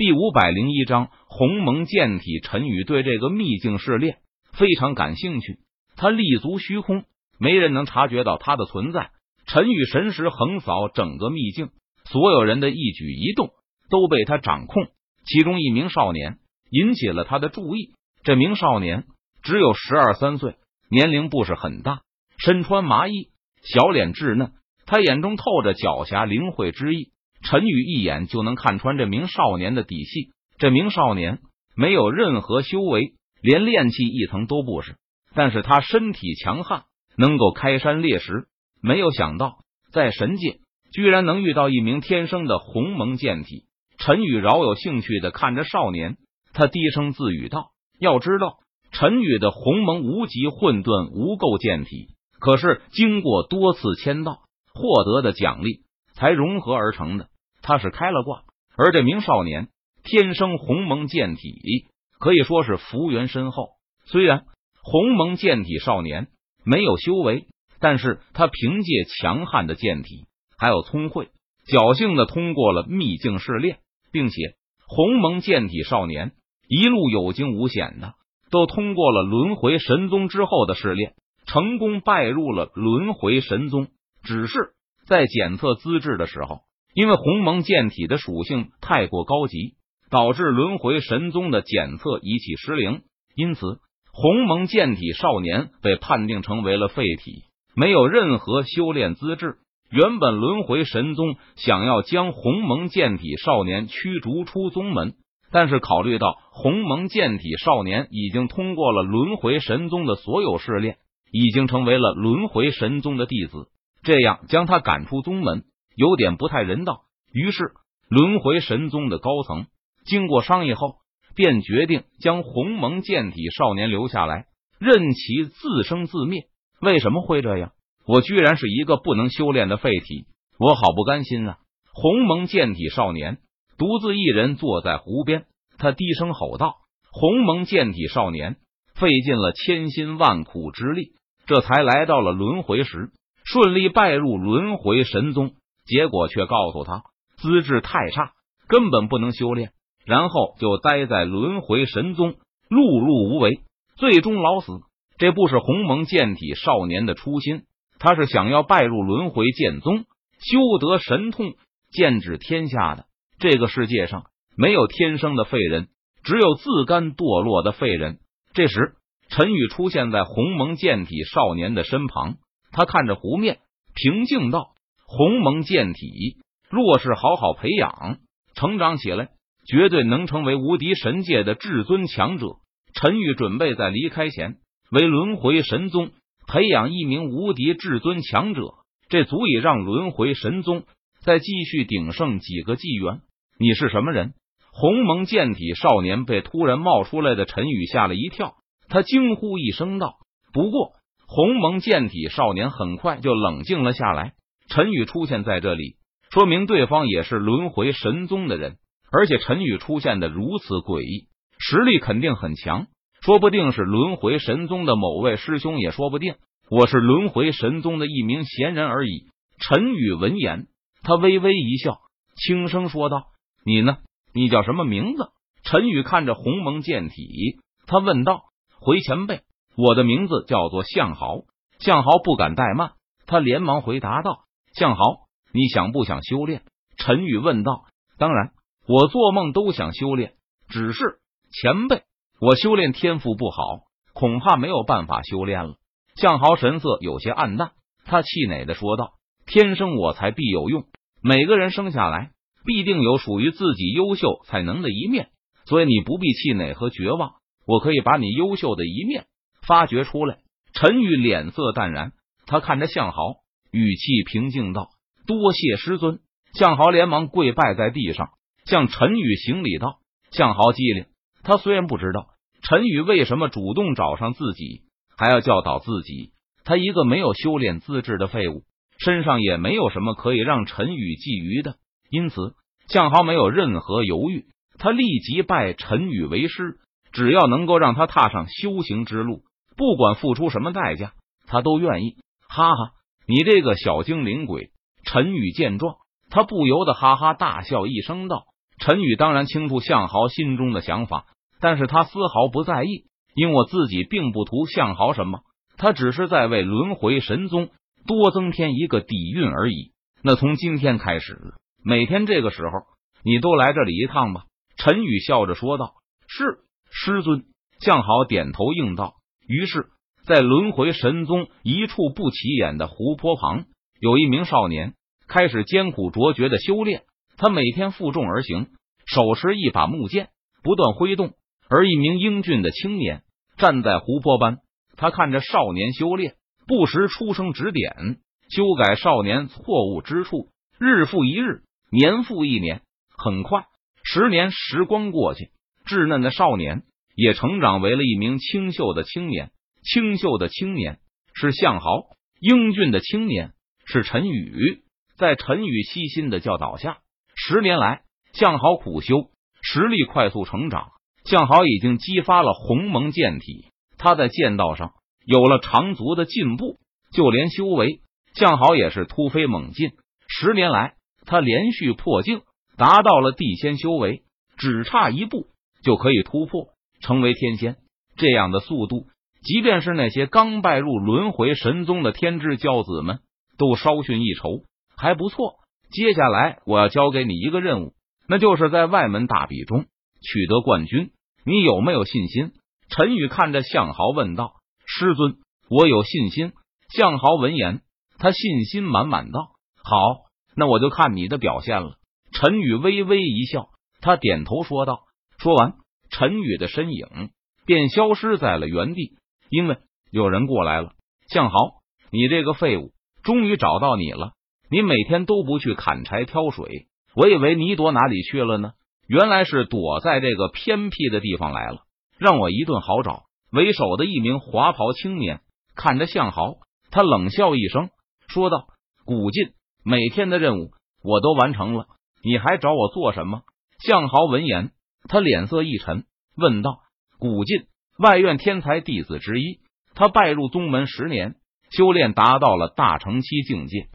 第五百零一章鸿蒙剑体。陈宇对这个秘境试炼非常感兴趣。他立足虚空，没人能察觉到他的存在。陈宇神识横扫整个秘境，所有人的一举一动都被他掌控。其中一名少年引起了他的注意。这名少年只有十二三岁，年龄不是很大，身穿麻衣，小脸稚嫩，他眼中透着狡黠灵慧之意。陈宇一眼就能看穿这名少年的底细。这名少年没有任何修为，连炼气一层都不是，但是他身体强悍，能够开山裂石。没有想到，在神界居然能遇到一名天生的鸿蒙剑体。陈宇饶有兴趣的看着少年，他低声自语道：“要知道，陈宇的鸿蒙无极混沌无垢剑体，可是经过多次签到获得的奖励才融合而成的。”他是开了挂，而这名少年天生鸿蒙剑体，可以说是福缘深厚。虽然鸿蒙剑体少年没有修为，但是他凭借强悍的剑体，还有聪慧侥幸的通过了秘境试炼，并且鸿蒙剑体少年一路有惊无险的都通过了轮回神宗之后的试炼，成功拜入了轮回神宗。只是在检测资质的时候。因为鸿蒙剑体的属性太过高级，导致轮回神宗的检测仪器失灵，因此鸿蒙剑体少年被判定成为了废体，没有任何修炼资质。原本轮回神宗想要将鸿蒙剑体少年驱逐出宗门，但是考虑到鸿蒙剑体少年已经通过了轮回神宗的所有试炼，已经成为了轮回神宗的弟子，这样将他赶出宗门。有点不太人道，于是轮回神宗的高层经过商议后，便决定将鸿蒙剑体少年留下来，任其自生自灭。为什么会这样？我居然是一个不能修炼的废体，我好不甘心啊！鸿蒙剑体少年独自一人坐在湖边，他低声吼道：“鸿蒙剑体少年费尽了千辛万苦之力，这才来到了轮回石，顺利拜入轮回神宗。”结果却告诉他资质太差，根本不能修炼，然后就待在轮回神宗，碌碌无为，最终老死。这不是鸿蒙剑体少年的初心，他是想要拜入轮回剑宗，修得神通，剑指天下的。这个世界上没有天生的废人，只有自甘堕落的废人。这时，陈宇出现在鸿蒙剑体少年的身旁，他看着湖面，平静道。鸿蒙剑体，若是好好培养，成长起来，绝对能成为无敌神界的至尊强者。陈宇准备在离开前，为轮回神宗培养一名无敌至尊强者，这足以让轮回神宗再继续鼎盛几个纪元。你是什么人？鸿蒙剑体少年被突然冒出来的陈宇吓了一跳，他惊呼一声道：“不过，鸿蒙剑体少年很快就冷静了下来。”陈宇出现在这里，说明对方也是轮回神宗的人，而且陈宇出现的如此诡异，实力肯定很强，说不定是轮回神宗的某位师兄，也说不定。我是轮回神宗的一名闲人而已。陈宇闻言，他微微一笑，轻声说道：“你呢？你叫什么名字？”陈宇看着鸿蒙剑体，他问道：“回前辈，我的名字叫做向豪。”向豪不敢怠慢，他连忙回答道。向豪，你想不想修炼？陈宇问道。当然，我做梦都想修炼。只是前辈，我修炼天赋不好，恐怕没有办法修炼了。向豪神色有些暗淡，他气馁的说道：“天生我材必有用，每个人生下来必定有属于自己优秀才能的一面，所以你不必气馁和绝望。我可以把你优秀的一面发掘出来。”陈宇脸色淡然，他看着向豪。语气平静道：“多谢师尊。”向豪连忙跪拜在地上，向陈宇行礼道：“向豪机灵，他虽然不知道陈宇为什么主动找上自己，还要教导自己，他一个没有修炼资质的废物，身上也没有什么可以让陈宇觊觎的。因此，向豪没有任何犹豫，他立即拜陈宇为师。只要能够让他踏上修行之路，不管付出什么代价，他都愿意。哈哈。你这个小精灵鬼！陈宇见状，他不由得哈哈大笑一声，道：“陈宇当然清楚向豪心中的想法，但是他丝毫不在意，因我自己并不图向豪什么，他只是在为轮回神宗多增添一个底蕴而已。那从今天开始，每天这个时候，你都来这里一趟吧。陈宇笑着说道：“是师尊。”向豪点头应道。于是，在轮回神宗一处不起眼的湖泊旁，有一名少年开始艰苦卓绝的修炼。他每天负重而行，手持一把木剑，不断挥动。而一名英俊的青年站在湖泊般，他看着少年修炼，不时出声指点，修改少年错误之处。日复一日，年复一年，很快，十年时光过去，稚嫩的少年也成长为了一名清秀的青年。清秀的青年是向豪，英俊的青年是陈宇。在陈宇悉心的教导下。十年来，向豪苦修，实力快速成长。向豪已经激发了鸿蒙剑体，他在剑道上有了长足的进步，就连修为，向豪也是突飞猛进。十年来，他连续破境，达到了地仙修为，只差一步就可以突破成为天仙。这样的速度，即便是那些刚拜入轮回神宗的天之骄子们，都稍逊一筹，还不错。接下来我要交给你一个任务，那就是在外门大比中取得冠军。你有没有信心？陈宇看着向豪问道：“师尊，我有信心。”向豪闻言，他信心满满道：“好，那我就看你的表现了。”陈宇微微一笑，他点头说道。说完，陈宇的身影便消失在了原地。因为有人过来了，向豪，你这个废物，终于找到你了。你每天都不去砍柴挑水，我以为你躲哪里去了呢？原来是躲在这个偏僻的地方来了，让我一顿好找。为首的一名华袍青年看着向豪，他冷笑一声，说道：“古晋，每天的任务我都完成了，你还找我做什么？”向豪闻言，他脸色一沉，问道：“古晋，外院天才弟子之一，他拜入宗门十年，修炼达到了大成期境界。”